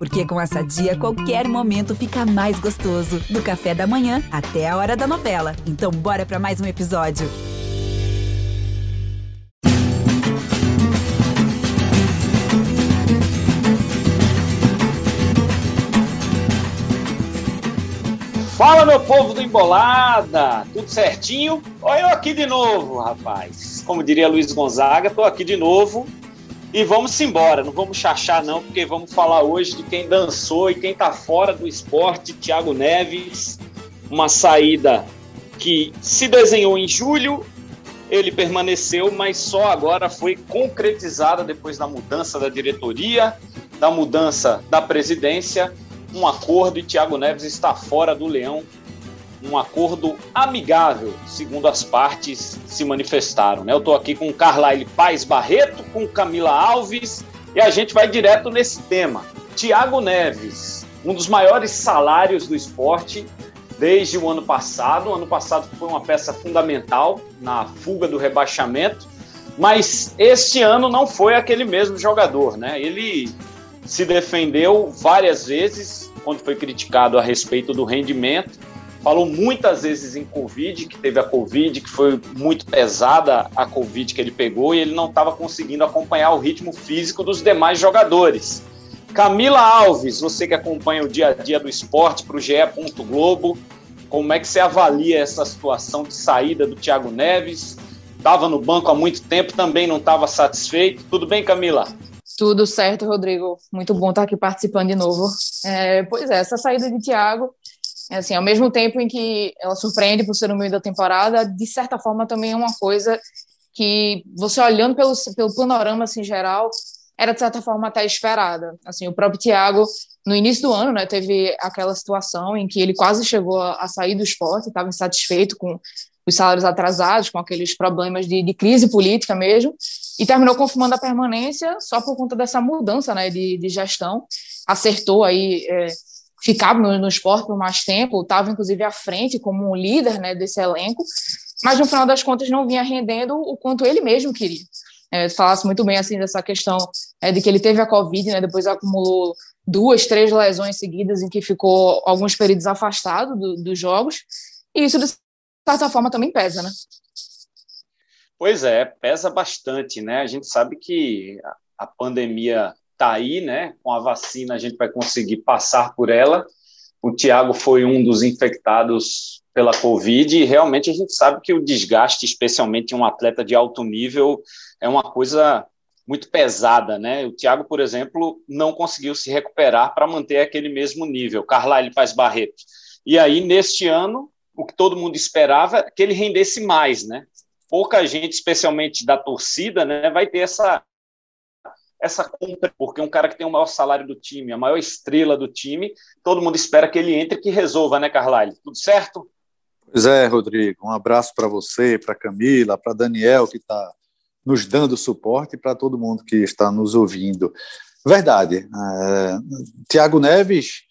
Porque com essa dia, qualquer momento fica mais gostoso. Do café da manhã até a hora da novela. Então, bora para mais um episódio. Fala, meu povo do Embolada! Tudo certinho? Olha eu aqui de novo, rapaz. Como diria Luiz Gonzaga, tô aqui de novo e vamos embora, não vamos chachar não, porque vamos falar hoje de quem dançou e quem está fora do esporte, Thiago Neves. Uma saída que se desenhou em julho, ele permaneceu, mas só agora foi concretizada depois da mudança da diretoria, da mudança da presidência, um acordo e Thiago Neves está fora do Leão um acordo amigável, segundo as partes se manifestaram. Né? Eu estou aqui com Carlyle Paz Barreto, com Camila Alves, e a gente vai direto nesse tema. Tiago Neves, um dos maiores salários do esporte desde o ano passado. O ano passado foi uma peça fundamental na fuga do rebaixamento, mas este ano não foi aquele mesmo jogador. Né? Ele se defendeu várias vezes quando foi criticado a respeito do rendimento falou muitas vezes em Covid, que teve a Covid, que foi muito pesada a Covid que ele pegou, e ele não estava conseguindo acompanhar o ritmo físico dos demais jogadores. Camila Alves, você que acompanha o dia a dia do esporte para o GE. Globo, como é que você avalia essa situação de saída do Thiago Neves? Estava no banco há muito tempo, também não estava satisfeito. Tudo bem, Camila? Tudo certo, Rodrigo. Muito bom estar aqui participando de novo. É, pois é, essa saída de Thiago assim, ao mesmo tempo em que ela surpreende por ser no meio da temporada, de certa forma também é uma coisa que você olhando pelo, pelo panorama assim geral, era de certa forma até esperada. Assim, o próprio Thiago no início do ano, né, teve aquela situação em que ele quase chegou a, a sair do esporte, estava insatisfeito com os salários atrasados, com aqueles problemas de, de, crise política mesmo, e terminou confirmando a permanência só por conta dessa mudança né, de, de gestão. Acertou aí é, ficava no, no esporte por mais tempo, estava inclusive à frente como um líder né, desse elenco, mas no final das contas não vinha rendendo o quanto ele mesmo queria. É, falasse muito bem assim dessa questão é, de que ele teve a Covid, né, depois acumulou duas, três lesões seguidas em que ficou alguns períodos afastado do, dos jogos, e isso de certa forma também pesa, né? Pois é, pesa bastante, né? A gente sabe que a pandemia está aí, né? Com a vacina a gente vai conseguir passar por ela. O Tiago foi um dos infectados pela Covid e realmente a gente sabe que o desgaste, especialmente em um atleta de alto nível, é uma coisa muito pesada, né? O Thiago, por exemplo, não conseguiu se recuperar para manter aquele mesmo nível. Carlyle Paz Barreto. E aí, neste ano, o que todo mundo esperava é que ele rendesse mais, né? Pouca gente, especialmente da torcida, né, vai ter essa essa compra, porque um cara que tem o maior salário do time, a maior estrela do time, todo mundo espera que ele entre e que resolva, né, Carlyle? Tudo certo? Pois é, Rodrigo. Um abraço para você, para Camila, para Daniel, que está nos dando suporte, para todo mundo que está nos ouvindo. Verdade. É, Tiago Neves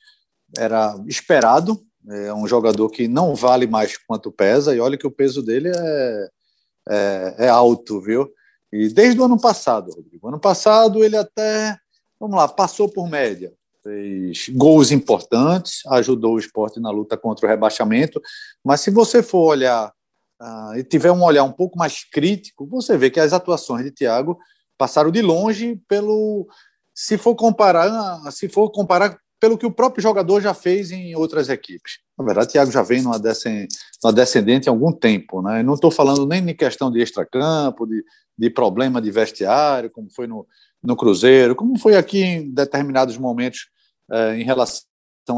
era esperado, é um jogador que não vale mais quanto pesa, e olha que o peso dele é, é, é alto, viu? E desde o ano passado, Rodrigo. Ano passado ele até, vamos lá, passou por média. Fez gols importantes, ajudou o esporte na luta contra o rebaixamento. Mas se você for olhar uh, e tiver um olhar um pouco mais crítico, você vê que as atuações de Thiago passaram de longe pelo. Se for comparar, se for comparar pelo que o próprio jogador já fez em outras equipes. Na verdade, Thiago já vem numa, descendente há algum tempo. Né? não estou falando nem em questão de extracampo, de, de problema de vestiário, como foi no, no Cruzeiro, como foi aqui em determinados momentos eh, em relação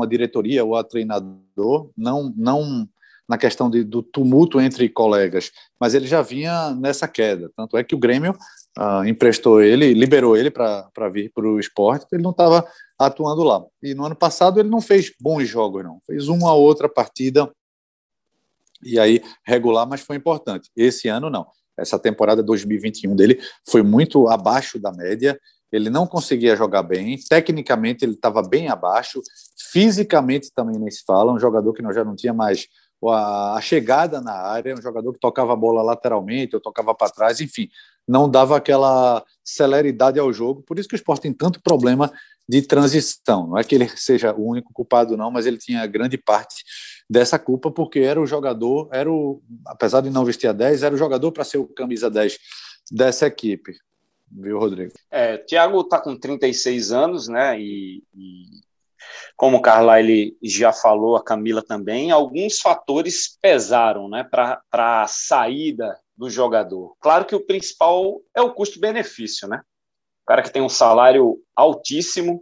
à diretoria ou a treinador, não, não na questão de, do tumulto entre colegas, mas ele já vinha nessa queda. Tanto é que o Grêmio ah, emprestou ele, liberou ele para vir para o esporte, ele não estava atuando lá. E no ano passado ele não fez bons jogos, não. Fez uma outra partida e aí regular, mas foi importante. Esse ano não. Essa temporada 2021 dele foi muito abaixo da média. Ele não conseguia jogar bem. Tecnicamente, ele estava bem abaixo. Fisicamente, também nem se fala. Um jogador que não, já não tinha mais a, a chegada na área, um jogador que tocava a bola lateralmente, ou tocava para trás, enfim, não dava aquela celeridade ao jogo. Por isso que o esporte tem tanto problema de transição. Não é que ele seja o único culpado, não, mas ele tinha grande parte dessa culpa, porque era o jogador, era o, apesar de não vestir a 10, era o jogador para ser o camisa 10 dessa equipe. Viu, Rodrigo? É, Thiago está com 36 anos, né? E, e como o Carla ele já falou, a Camila também, alguns fatores pesaram né, para a saída do jogador. Claro que o principal é o custo-benefício, né? O cara que tem um salário altíssimo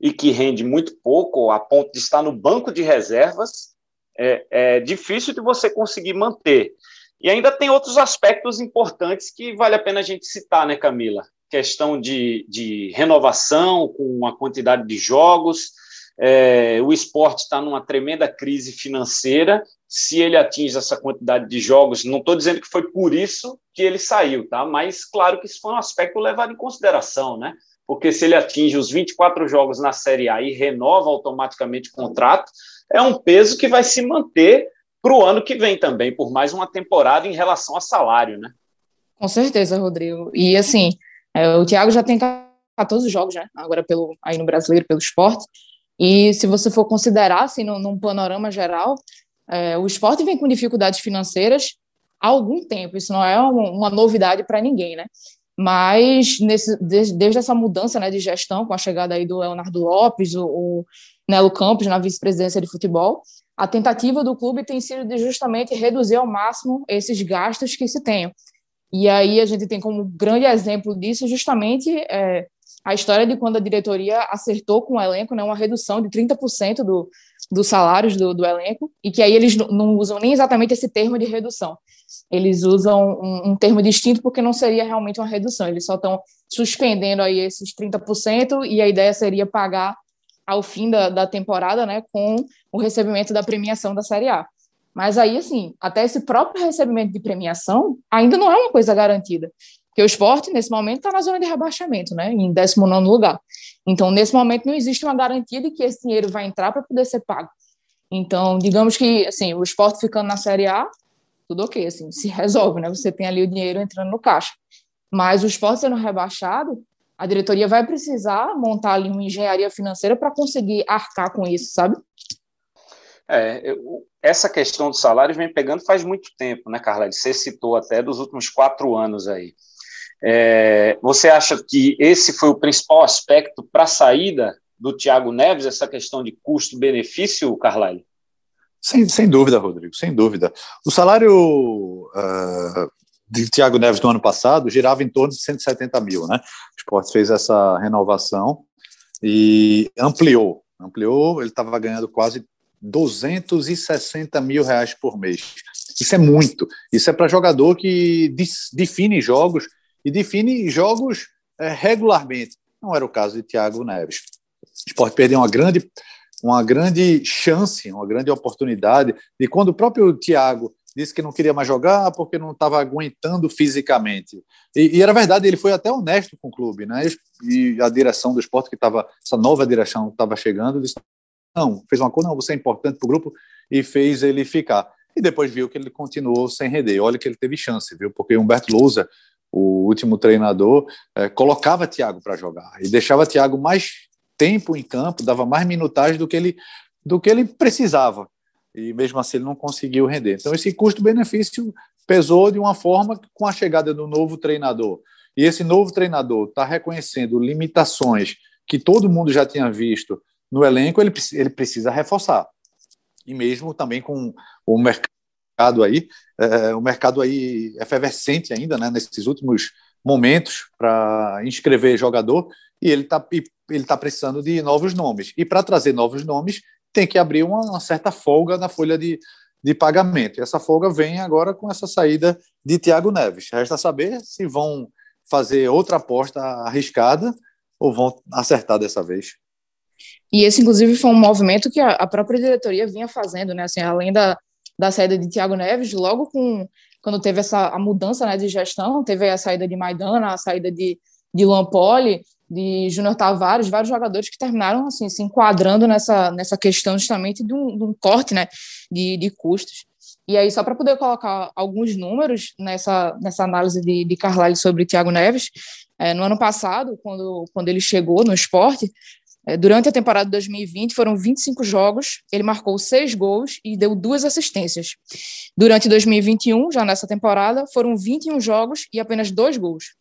e que rende muito pouco, a ponto de estar no banco de reservas, é, é difícil de você conseguir manter. E ainda tem outros aspectos importantes que vale a pena a gente citar, né, Camila? Questão de, de renovação com a quantidade de jogos, é, o esporte está numa tremenda crise financeira. Se ele atinge essa quantidade de jogos, não estou dizendo que foi por isso que ele saiu, tá? Mas claro que isso foi um aspecto levado em consideração, né? Porque se ele atinge os 24 jogos na Série A e renova automaticamente o contrato, é um peso que vai se manter para o ano que vem também, por mais uma temporada em relação a salário, né? Com certeza, Rodrigo. E assim, é, o Thiago já tem 14 jogos, né? Agora pelo aí no brasileiro, pelo esporte. E se você for considerar, assim, num, num panorama geral, é, o esporte vem com dificuldades financeiras há algum tempo, isso não é uma, uma novidade para ninguém, né? Mas nesse, desde, desde, essa mudança né, de gestão, com a chegada aí do Leonardo Lopes, o, o Nelo Campos na vice-presidência de futebol, a tentativa do clube tem sido de justamente reduzir ao máximo esses gastos que se tenham. E aí a gente tem como grande exemplo disso justamente é, a história de quando a diretoria acertou com o elenco né, uma redução de 30% do, dos salários do, do, elenco, e que aí eles não usam nem exatamente esse termo de redução. Eles usam um, um termo distinto porque não seria realmente uma redução, eles só estão suspendendo aí esses 30%, e a ideia seria pagar ao fim da, da temporada né, com o recebimento da premiação da Série A. Mas aí, assim, até esse próprio recebimento de premiação ainda não é uma coisa garantida. Porque o esporte, nesse momento, está na zona de rebaixamento, né? Em 19 lugar. Então, nesse momento, não existe uma garantia de que esse dinheiro vai entrar para poder ser pago. Então, digamos que, assim, o esporte ficando na Série A, tudo ok, assim, se resolve, né? Você tem ali o dinheiro entrando no caixa. Mas o esporte sendo rebaixado, a diretoria vai precisar montar ali uma engenharia financeira para conseguir arcar com isso, sabe? É, essa questão do salário vem pegando faz muito tempo, né, Carla? Você citou até dos últimos quatro anos aí. É, você acha que esse foi o principal aspecto para a saída do Thiago Neves, essa questão de custo-benefício, Carlyle? Sem, sem dúvida, Rodrigo, sem dúvida. O salário uh, de Thiago Neves no ano passado girava em torno de 170 mil, né? O esporte fez essa renovação e ampliou. Ampliou, ele estava ganhando quase 260 mil reais por mês. Isso é muito. Isso é para jogador que define jogos e define jogos é, regularmente. Não era o caso de Thiago Neves. O esporte perdeu uma grande, uma grande chance, uma grande oportunidade de quando o próprio Thiago disse que não queria mais jogar porque não estava aguentando fisicamente. E, e, era verdade, ele foi até honesto com o clube, né? E a direção do esporte, que estava, essa nova direção estava chegando, disse: não, fez uma coisa, não, você é importante para o grupo, e fez ele ficar. E depois viu que ele continuou sem render. Olha que ele teve chance, viu? Porque Humberto Lousa o último treinador, é, colocava Thiago para jogar e deixava Thiago mais tempo em campo, dava mais minutagem do que ele do que ele precisava. E mesmo assim ele não conseguiu render. Então esse custo-benefício pesou de uma forma com a chegada do novo treinador. E esse novo treinador está reconhecendo limitações que todo mundo já tinha visto no elenco, ele, ele precisa reforçar. E mesmo também com o mercado mercado aí, é, o mercado aí efervescente ainda, né, nesses últimos momentos para inscrever jogador, e ele está ele tá precisando de novos nomes. E para trazer novos nomes, tem que abrir uma, uma, certa folga na folha de, de pagamento. E essa folga vem agora com essa saída de Thiago Neves. Resta saber se vão fazer outra aposta arriscada ou vão acertar dessa vez. E esse, inclusive, foi um movimento que a, a própria diretoria vinha fazendo, né? Assim, além da, da saída de Thiago Neves, logo com quando teve essa a mudança né, de gestão, teve a saída de Maidana, a saída de, de Lampoli, de Júnior Tavares, vários jogadores que terminaram assim se enquadrando nessa, nessa questão justamente de um, de um corte né, de, de custos. E aí, só para poder colocar alguns números nessa, nessa análise de, de Carlyle sobre Thiago Neves, é, no ano passado, quando, quando ele chegou no esporte, durante a temporada de 2020, foram 25 jogos, ele marcou seis gols e deu duas assistências. Durante 2021, já nessa temporada, foram 21 jogos e apenas dois gols.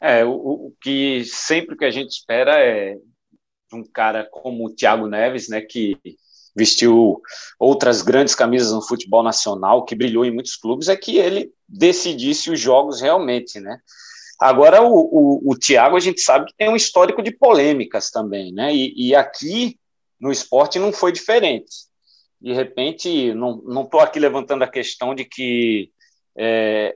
É, o, o que sempre que a gente espera é um cara como o Thiago Neves, né, que vestiu outras grandes camisas no futebol nacional, que brilhou em muitos clubes, é que ele decidisse os jogos realmente, né? Agora, o, o, o Thiago, a gente sabe que tem um histórico de polêmicas também, né? E, e aqui no esporte não foi diferente. De repente, não estou aqui levantando a questão de que é,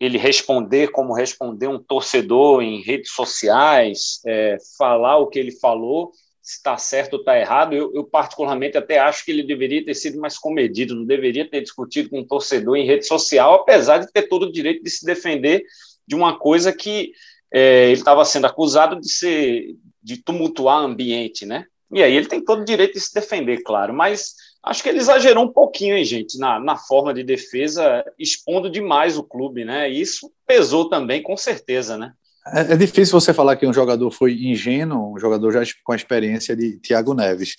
ele responder como responder um torcedor em redes sociais, é, falar o que ele falou, se está certo ou está errado. Eu, eu, particularmente, até acho que ele deveria ter sido mais comedido, não deveria ter discutido com um torcedor em rede social, apesar de ter todo o direito de se defender de uma coisa que é, ele estava sendo acusado de ser de tumultuar ambiente, né? E aí ele tem todo o direito de se defender, claro, mas acho que ele exagerou um pouquinho, hein, gente, na, na forma de defesa, expondo demais o clube, né? E isso pesou também, com certeza, né? É, é, difícil você falar que um jogador foi ingênuo, um jogador já com a experiência de Thiago Neves,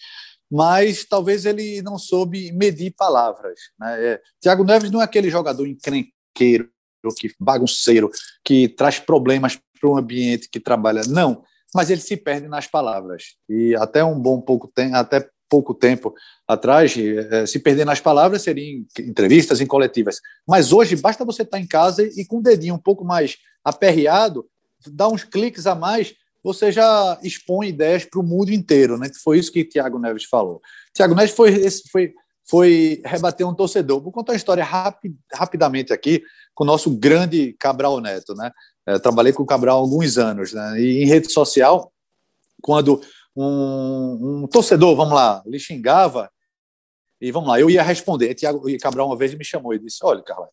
mas talvez ele não soube medir palavras. Né? É, Thiago Neves não é aquele jogador encrenqueiro, que bagunceiro, que traz problemas para o ambiente que trabalha. Não, mas ele se perde nas palavras. E até um bom pouco tempo, até pouco tempo atrás, é, se perder nas palavras seria em entrevistas, em coletivas. Mas hoje basta você estar em casa e com o dedinho um pouco mais aperreado, dá uns cliques a mais, você já expõe ideias para o mundo inteiro, né? Foi isso que Tiago Neves falou. Tiago Neves foi, foi, foi rebater um torcedor. Vou contar uma história rapid, rapidamente aqui com o nosso grande Cabral Neto, né? É, trabalhei com o Cabral há alguns anos, né? E em rede social, quando um, um torcedor, vamos lá, lhe xingava, e vamos lá, eu ia responder. Tiago Cabral uma vez me chamou e disse: Olha, Carla,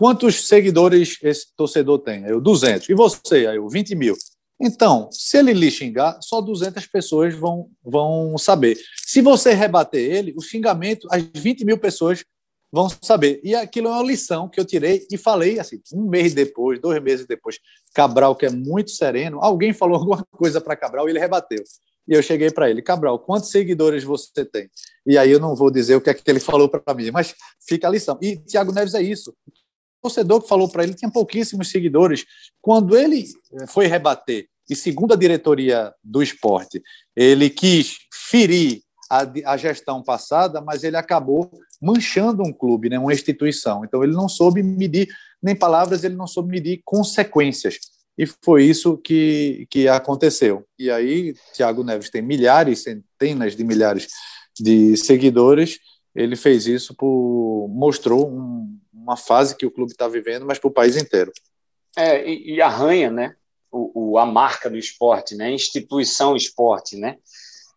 Quantos seguidores esse torcedor tem? Eu, 200. E você? Eu, 20 mil. Então, se ele lhe xingar, só 200 pessoas vão, vão saber. Se você rebater ele, o xingamento, as 20 mil pessoas vão saber. E aquilo é uma lição que eu tirei e falei assim, um mês depois, dois meses depois, Cabral, que é muito sereno, alguém falou alguma coisa para Cabral e ele rebateu. E eu cheguei para ele, Cabral, quantos seguidores você tem? E aí eu não vou dizer o que é que ele falou para mim, mas fica a lição. E Tiago Neves é isso torcedor que falou para ele tinha pouquíssimos seguidores. Quando ele eh, foi rebater, e segundo a diretoria do esporte, ele quis ferir a, a gestão passada, mas ele acabou manchando um clube, né, uma instituição. Então ele não soube medir, nem palavras, ele não soube medir consequências. E foi isso que, que aconteceu. E aí, Tiago Neves tem milhares, centenas de milhares de seguidores. Ele fez isso por mostrou um, uma fase que o clube está vivendo, mas para o país inteiro. É, e, e arranha, né? O, o, a marca do esporte, né? Instituição esporte, né?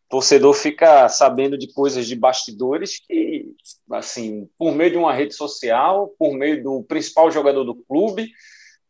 Torcedor fica sabendo de coisas de bastidores que, assim, por meio de uma rede social, por meio do principal jogador do clube,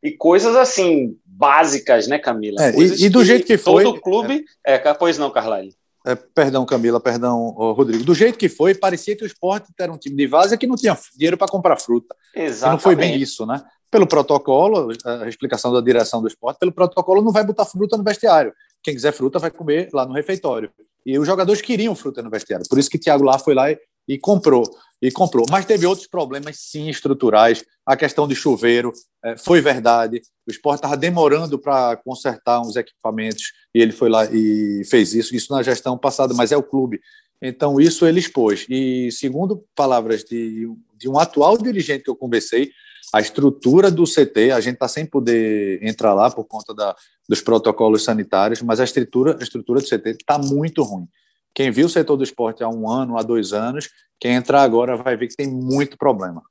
e coisas assim básicas, né, Camila? É, e, e, do jeito que foi. Todo clube. É, é pois não, Carlyle. É, perdão, Camila, perdão, Rodrigo. Do jeito que foi, parecia que o esporte era um time de várzea que não tinha dinheiro para comprar fruta. Exatamente. E não foi bem isso, né? Pelo protocolo, a explicação da direção do esporte, pelo protocolo não vai botar fruta no vestiário. Quem quiser fruta vai comer lá no refeitório. E os jogadores queriam fruta no vestiário. Por isso que Thiago lá foi lá e, e comprou e comprou. Mas teve outros problemas, sim, estruturais. A questão de chuveiro é, foi verdade. O esporte estava demorando para consertar uns equipamentos e ele foi lá e fez isso. Isso na gestão passada, mas é o clube. Então, isso ele expôs. E, segundo palavras de, de um atual dirigente que eu conversei, a estrutura do CT, a gente está sem poder entrar lá por conta da, dos protocolos sanitários, mas a estrutura, a estrutura do CT está muito ruim. Quem viu o setor do esporte há um ano, há dois anos, quem entrar agora vai ver que tem muito problema.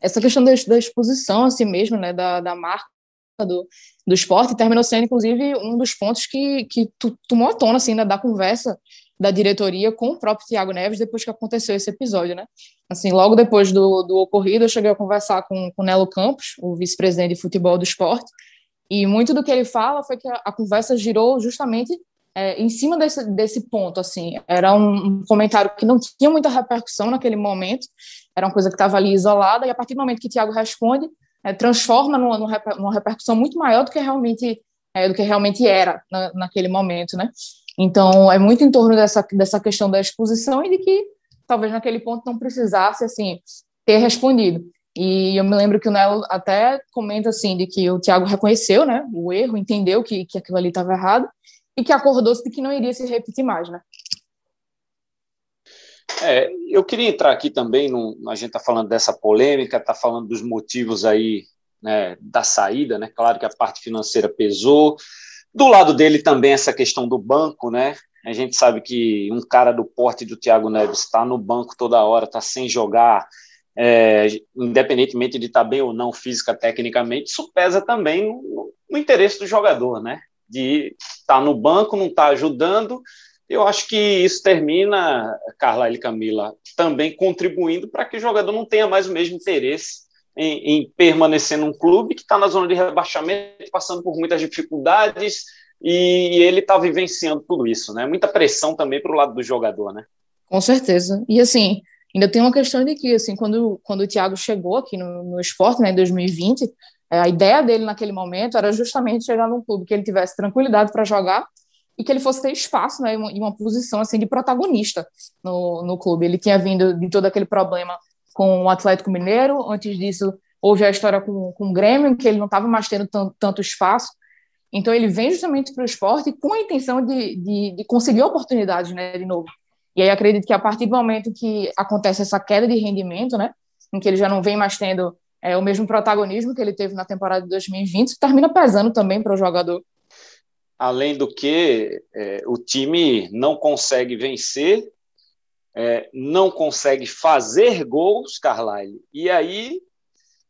Essa questão da, da exposição assim mesmo, né, da, da marca do, do esporte, terminou sendo, inclusive, um dos pontos que, que tomou a tona, assim, né, da conversa da diretoria com o próprio Tiago Neves depois que aconteceu esse episódio, né? Assim, logo depois do, do ocorrido, eu cheguei a conversar com o Nelo Campos, o vice-presidente de futebol do esporte, E muito do que ele fala foi que a, a conversa girou justamente é, em cima desse, desse ponto, assim, era um, comentário que não tinha muita repercussão naquele momento, era uma coisa que estava ali isolada, e a partir do momento que Tiago responde, é, transforma numa, numa, repercussão muito maior do que realmente, é, do que realmente era na, naquele momento, né? Então, é muito em torno dessa, dessa questão da exposição e de que talvez naquele ponto não precisasse, assim, ter respondido. E eu me lembro que o Nelo até comenta, assim, de que o Tiago reconheceu, né, o erro, entendeu que, que aquilo ali estava errado, e que acordou-se de que não iria se repetir mais, né? É, eu queria entrar aqui também, no, a gente está falando dessa polêmica, está falando dos motivos aí né, da saída, né? Claro que a parte financeira pesou. Do lado dele também essa questão do banco, né? A gente sabe que um cara do porte do Thiago Neves está no banco toda hora, está sem jogar, é, independentemente de estar tá bem ou não física, tecnicamente, isso pesa também no, no interesse do jogador, né? De estar tá no banco, não estar tá ajudando. Eu acho que isso termina, Carla e Camila, também contribuindo para que o jogador não tenha mais o mesmo interesse em, em permanecer num clube que está na zona de rebaixamento, passando por muitas dificuldades, e ele está vivenciando tudo isso, né? Muita pressão também para o lado do jogador, né? Com certeza. E assim, ainda tem uma questão de que, assim, quando, quando o Thiago chegou aqui no, no esporte, né, em 2020, é, a ideia dele naquele momento era justamente chegar num clube que ele tivesse tranquilidade para jogar e que ele fosse ter espaço né, em uma posição assim de protagonista no, no clube. Ele tinha vindo de todo aquele problema com o Atlético Mineiro, antes disso houve a história com, com o Grêmio, que ele não estava mais tendo tanto, tanto espaço. Então ele vem justamente para o esporte com a intenção de, de, de conseguir oportunidades né, de novo. E aí acredito que a partir do momento que acontece essa queda de rendimento, né, em que ele já não vem mais tendo é, o mesmo protagonismo que ele teve na temporada de 2020, termina pesando também para o jogador. Além do que, é, o time não consegue vencer, é, não consegue fazer gols, Carlyle. E aí,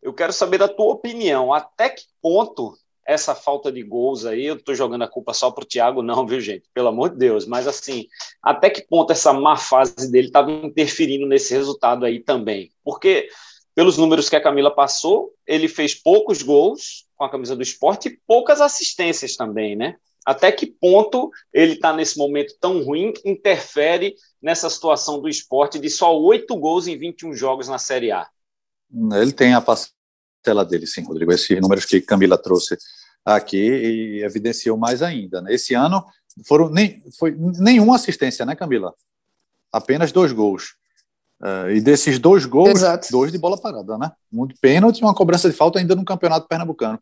eu quero saber da tua opinião. Até que ponto essa falta de gols aí, eu estou jogando a culpa só para o Thiago, não, viu, gente? Pelo amor de Deus. Mas, assim, até que ponto essa má fase dele estava interferindo nesse resultado aí também? Porque pelos números que a Camila passou, ele fez poucos gols com a camisa do esporte e poucas assistências também, né? Até que ponto ele está nesse momento tão ruim, interfere nessa situação do esporte de só oito gols em 21 jogos na Série A? Ele tem a parcela dele, sim, Rodrigo. Esses números que Camila trouxe aqui evidenciou mais ainda. Né? Esse ano foram nem, foi nenhuma assistência, né, Camila? Apenas dois gols. Uh, e desses dois gols, Exato. dois de bola parada, né? Um de pênalti e uma cobrança de falta ainda no campeonato pernambucano.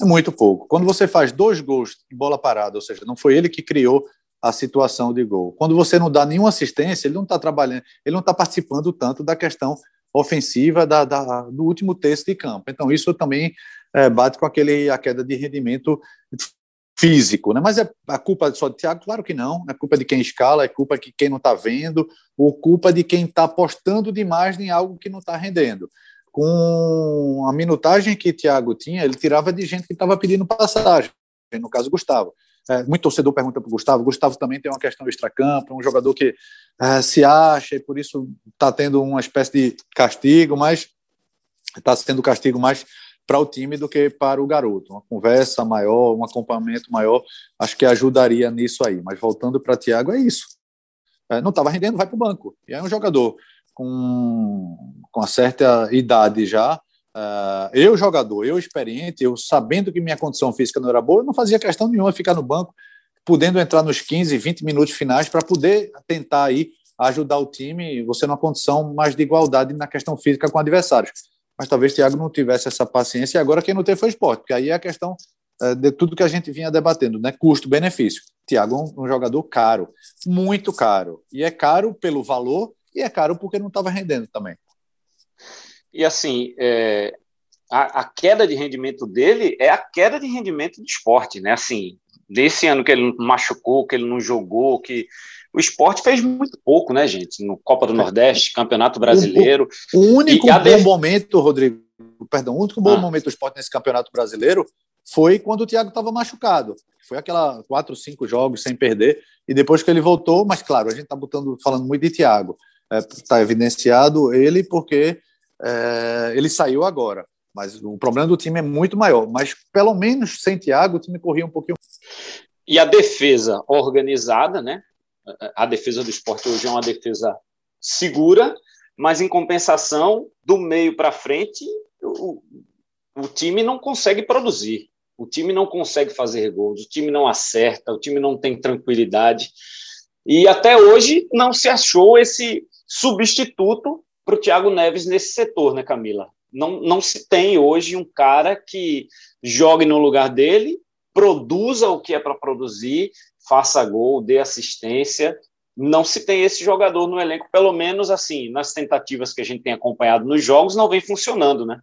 É muito pouco. Quando você faz dois gols de bola parada, ou seja, não foi ele que criou a situação de gol. Quando você não dá nenhuma assistência, ele não está trabalhando, ele não está participando tanto da questão ofensiva da, da, do último terço de campo. Então, isso também é, bate com aquele, a queda de rendimento físico, né? Mas é a culpa só de Thiago? Claro que não. É culpa de quem escala, é culpa de quem não está vendo, ou culpa de quem está apostando demais em algo que não está rendendo. Com a minutagem que Thiago tinha, ele tirava de gente que estava pedindo passagem, no caso Gustavo. É, muito torcedor pergunta para o Gustavo. Gustavo também tem uma questão extra-campo, um jogador que é, se acha e por isso está tendo uma espécie de castigo, mas está sendo castigo mais para o time do que para o garoto. Uma conversa maior, um acompanhamento maior, acho que ajudaria nisso aí. Mas voltando para Thiago, é isso. É, não estava rendendo, vai para o banco. E é um jogador com, com uma certa idade já. Uh, eu, jogador, eu experiente, eu sabendo que minha condição física não era boa, eu não fazia questão nenhuma ficar no banco, podendo entrar nos 15, 20 minutos finais para poder tentar aí ajudar o time, você numa condição mais de igualdade na questão física com adversários mas talvez Thiago não tivesse essa paciência, e agora quem não teve foi o esporte, porque aí é a questão é, de tudo que a gente vinha debatendo, né? Custo-benefício. Thiago é um, um, jogador caro, muito caro. E é caro pelo valor e é caro porque não estava rendendo também. E assim, é, a, a, queda de rendimento dele é a queda de rendimento do esporte, né? Assim, desse ano que ele machucou, que ele não jogou, que o esporte fez muito pouco, né, gente? No Copa do Nordeste, Campeonato Brasileiro. O, o único bom def... momento, Rodrigo, perdão, o único bom ah. momento do esporte nesse Campeonato Brasileiro foi quando o Thiago estava machucado. Foi aquela quatro, cinco jogos sem perder, e depois que ele voltou, mas claro, a gente está falando muito de Thiago. Está é, tá evidenciado ele porque é, ele saiu agora. Mas o problema do time é muito maior. Mas pelo menos sem Thiago, o time corria um pouquinho. E a defesa organizada, né? A defesa do esporte hoje é uma defesa segura, mas em compensação, do meio para frente, o, o time não consegue produzir. O time não consegue fazer gols, o time não acerta, o time não tem tranquilidade. E até hoje não se achou esse substituto para o Thiago Neves nesse setor, né, Camila? Não, não se tem hoje um cara que jogue no lugar dele, produza o que é para produzir, faça gol, dê assistência. Não se tem esse jogador no elenco, pelo menos assim, nas tentativas que a gente tem acompanhado nos jogos, não vem funcionando, né?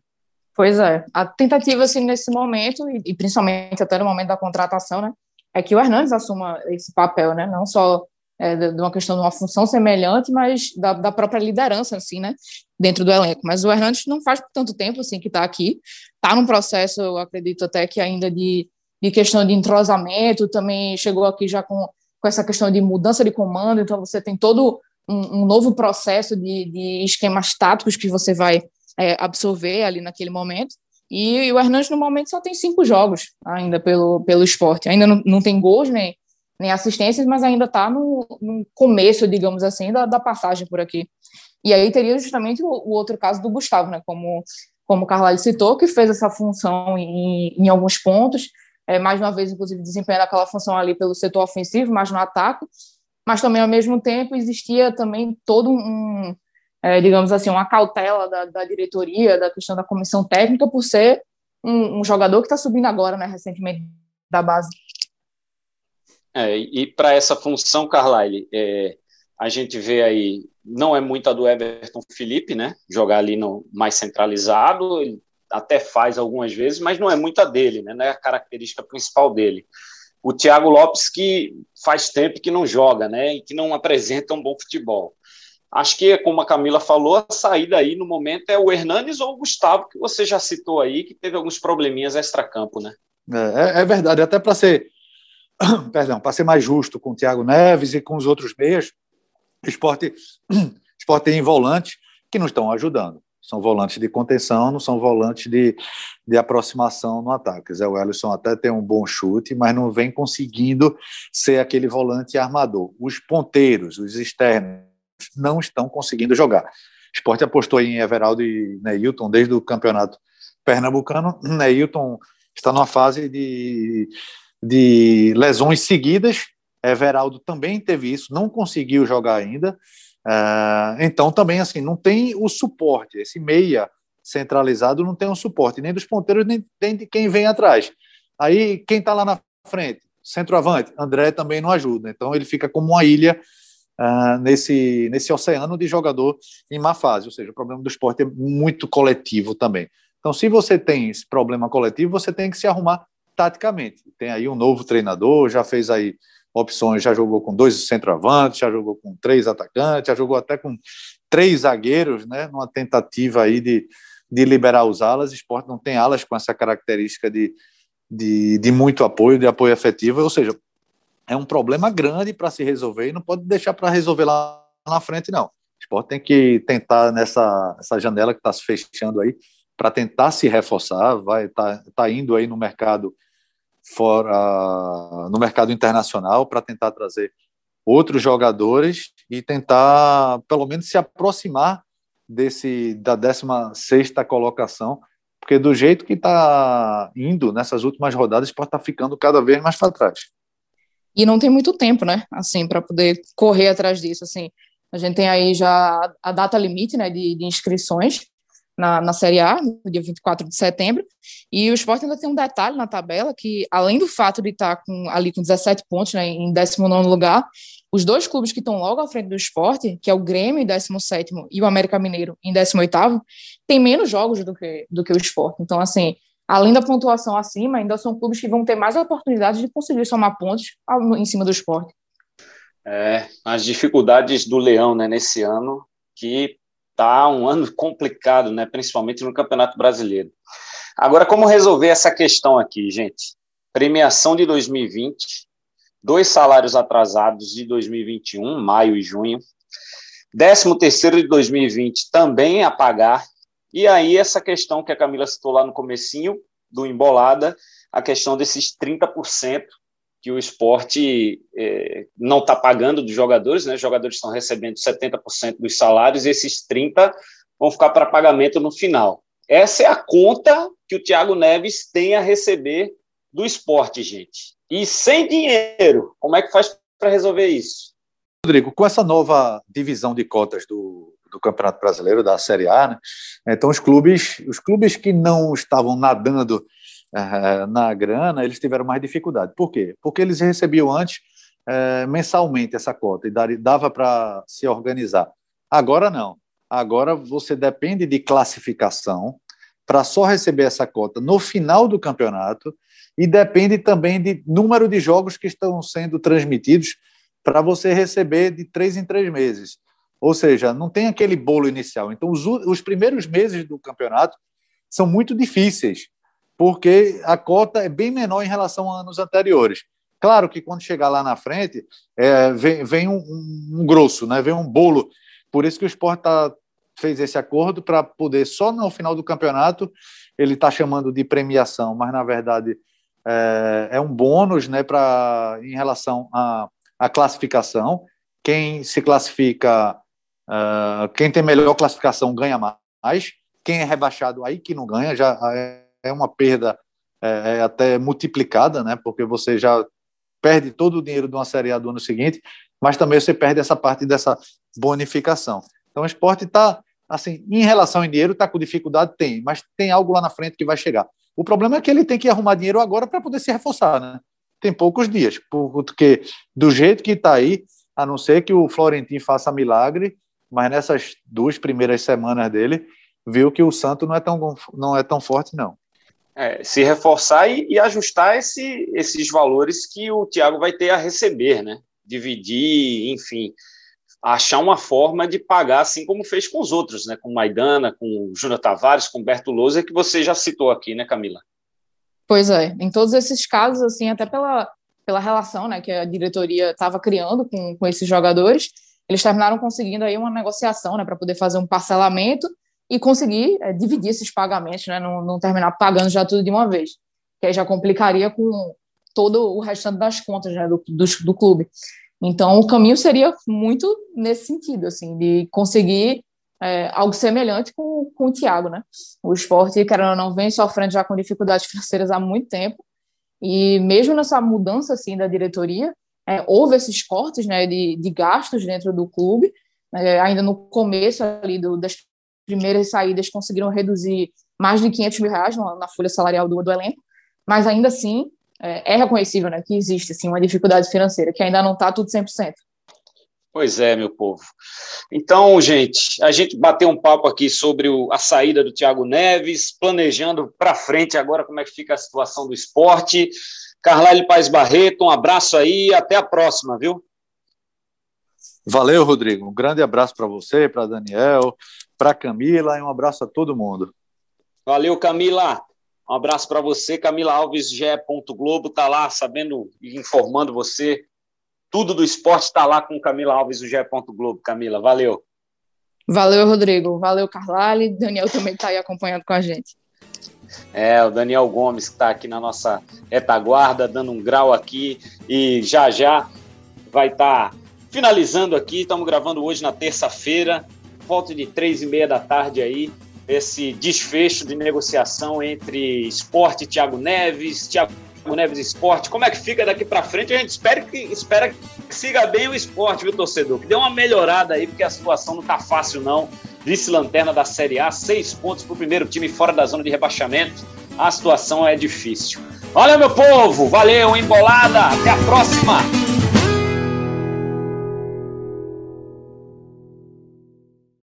Pois é. A tentativa, assim, nesse momento, e, principalmente até no momento da contratação, né, é que o Hernandes assuma esse papel, né? Não só é, de uma questão de uma função semelhante, mas da, da, própria liderança, assim, né, dentro do elenco. Mas o Hernandes não faz tanto tempo, assim, que está aqui, está num processo, eu acredito até que ainda de, de questão de entrosamento, também chegou aqui já com, com essa questão de mudança de comando, então você tem todo um, um novo processo de, de, esquemas táticos que você vai é, absorver ali naquele momento, e, e, o Hernandes, no momento, só tem cinco jogos ainda pelo, pelo esporte. Ainda não, não tem gols, nem, nem assistências, mas ainda está no, no, começo, digamos assim, da, da, passagem por aqui. E aí teria justamente o, o, outro caso do Gustavo, né, como, como o Carvalho citou, que fez essa função em, em alguns pontos, é, mais uma vez, inclusive, desempenhando aquela função ali pelo setor ofensivo, mas no ataque, mas também, ao mesmo tempo, existia também todo um, é, digamos assim, uma cautela da, da, diretoria, da questão da comissão técnica, por ser um, um jogador que está subindo agora, né, recentemente, da base. É, e para essa função, Carlyle, é, a gente vê aí, não é muita do Everton Felipe, né? Jogar ali no mais centralizado, ele até faz algumas vezes, mas não é muita dele, né? Não é a característica principal dele. O Thiago Lopes, que faz tempo que não joga, né? E que não apresenta um bom futebol. Acho que, como a Camila falou, a saída aí no momento é o Hernanes ou o Gustavo, que você já citou aí, que teve alguns probleminhas extra-campo, né? É, é verdade, até para ser perdão, para ser mais justo com o Thiago Neves e com os outros meias, o esporte, esporte tem que não estão ajudando. São volantes de contenção, não são volantes de, de aproximação no ataque. Zé Wellison até tem um bom chute, mas não vem conseguindo ser aquele volante armador. Os ponteiros, os externos, não estão conseguindo jogar. O esporte apostou em Everaldo e Neilton desde o campeonato pernambucano. Neilton está numa fase de de lesões seguidas. Everaldo também teve isso, não conseguiu jogar ainda. Uh, então, também, assim, não tem o suporte. Esse meia centralizado não tem o suporte, nem dos ponteiros, nem, nem de quem vem atrás. Aí, quem está lá na frente? Centroavante, André também não ajuda. Então, ele fica como uma ilha uh, nesse, nesse oceano de jogador em má fase. Ou seja, o problema do esporte é muito coletivo também. Então, se você tem esse problema coletivo, você tem que se arrumar taticamente. Tem aí um novo treinador, já fez aí opções, já jogou com dois centroavantes, já jogou com três atacantes, já jogou até com três zagueiros, né, numa tentativa aí de, de liberar os alas. O esporte não tem alas com essa característica de, de, de muito apoio, de apoio efetivo, ou seja, é um problema grande para se resolver e não pode deixar para resolver lá na frente, não. O esporte tem que tentar nessa essa janela que está se fechando aí, para tentar se reforçar, vai tá, tá indo aí no mercado fora no mercado internacional para tentar trazer outros jogadores e tentar pelo menos se aproximar desse da 16 colocação, porque do jeito que está indo nessas últimas rodadas, pode estar tá ficando cada vez mais para trás. E não tem muito tempo, né? Assim, para poder correr atrás disso, assim. A gente tem aí já a data limite, né, de, de inscrições na, na Série A, no dia 24 de setembro. E o Sport ainda tem um detalhe na tabela que, além do fato de estar com, ali com 17 pontos, né, em 19 lugar, os dois clubes que estão logo à frente do esporte, que é o Grêmio em 17 e o América Mineiro em 18, têm menos jogos do que, do que o esporte. Então, assim, além da pontuação acima, ainda são clubes que vão ter mais oportunidades de conseguir somar pontos em cima do esporte. É, as dificuldades do Leão né, nesse ano, que tá um ano complicado, né, principalmente no Campeonato Brasileiro. Agora, como resolver essa questão aqui, gente? Premiação de 2020, dois salários atrasados de 2021, maio e junho, décimo terceiro de 2020 também a pagar, E aí essa questão que a Camila citou lá no comecinho do Embolada, a questão desses 30% que o esporte é, não está pagando dos jogadores, né? Os jogadores estão recebendo 70% dos salários e esses 30% vão ficar para pagamento no final. Essa é a conta que o Thiago Neves tem a receber do esporte, gente. E sem dinheiro, como é que faz para resolver isso? Rodrigo, com essa nova divisão de cotas do, do Campeonato Brasileiro, da Série A, né? então os clubes, os clubes que não estavam nadando uh, na grana, eles tiveram mais dificuldade. Por quê? Porque eles recebiam antes uh, mensalmente essa cota e dava para se organizar. Agora não. Agora você depende de classificação para só receber essa cota no final do campeonato e depende também de número de jogos que estão sendo transmitidos para você receber de três em três meses. Ou seja, não tem aquele bolo inicial. Então, os, os primeiros meses do campeonato são muito difíceis, porque a cota é bem menor em relação a anos anteriores. Claro que quando chegar lá na frente, é, vem, vem um, um, grosso, né? vem um bolo. Por isso que o esporte tá, fez esse acordo para poder, só no final do campeonato, ele está chamando de premiação, mas na verdade é, é um bônus né, pra, em relação à, à classificação. Quem se classifica Uh, quem tem melhor classificação ganha mais. Quem é rebaixado aí que não ganha já é, uma perda é, é até multiplicada, né? Porque você já perde todo o dinheiro de uma Série A do ano seguinte, mas também você perde essa parte dessa bonificação. Então o esporte está, assim, em relação em dinheiro, está com dificuldade? Tem, mas tem algo lá na frente que vai chegar. O problema é que ele tem que arrumar dinheiro agora para poder se reforçar, né? Tem poucos dias, porque do jeito que está aí, a não ser que o Florentino faça milagre, mas nessas duas primeiras semanas dele, viu que o Santo não é tão, não é tão forte, não. É, se reforçar e, e ajustar esse, esses valores que o Thiago vai ter a receber, né? Dividir, enfim, achar uma forma de pagar, assim como fez com os outros, né? Com Maidana, com Júnior Tavares, com Berto Lousa, que você já citou aqui, né, Camila? Pois é, em todos esses casos, assim, até pela, pela relação né, que a diretoria estava criando com, com esses jogadores, eles terminaram conseguindo aí uma negociação, né, para poder fazer um parcelamento e conseguir é, dividir esses pagamentos, né, não, não, terminar pagando já tudo de uma vez, que aí já complicaria com todo o restante das contas né, do, do, do clube. Então, o caminho seria muito nesse sentido, assim, de conseguir é, algo semelhante com, com o Thiago, né? O esporte, querendo ou não, vem sofrendo já com dificuldades financeiras há muito tempo, e mesmo nessa mudança, assim, da diretoria, é, houve esses cortes né, de, de gastos dentro do clube. É, ainda no começo ali do, das primeiras saídas conseguiram reduzir mais de 500 mil reais na, na folha salarial do, do elenco, mas ainda assim é, é reconhecível né, que existe assim, uma dificuldade financeira, que ainda não está tudo 100%. Pois é, meu povo. Então, gente, a gente bateu um papo aqui sobre o, a saída do Thiago Neves, planejando para frente agora como é que fica a situação do esporte. Carlyle Paz Barreto, um abraço aí e até a próxima, viu? Valeu, Rodrigo. Um grande abraço para você, para Daniel, para Camila e um abraço a todo mundo. Valeu, Camila. Um abraço para você, Camila Alves, Gé. Globo, tá lá sabendo e informando você. Tudo do esporte está lá com Camila Alves, o Gé. Globo. Camila, valeu. Valeu, Rodrigo. Valeu, Carlyle. Daniel também está aí acompanhando com a gente. É, o Daniel Gomes que está aqui na nossa retaguarda, dando um grau aqui e já já vai estar tá finalizando aqui. Estamos gravando hoje na terça-feira, volta de três e meia da tarde aí, esse desfecho de negociação entre esporte e Thiago Neves, Thiago Neves Esporte. Como é que fica daqui para frente? A gente espera que, espera que siga bem o esporte, viu, torcedor? Que dê uma melhorada aí, porque a situação não tá fácil, não vice-lanterna da Série A, seis pontos para o primeiro time fora da zona de rebaixamento. A situação é difícil. Olha, meu povo, valeu, embolada, até a próxima!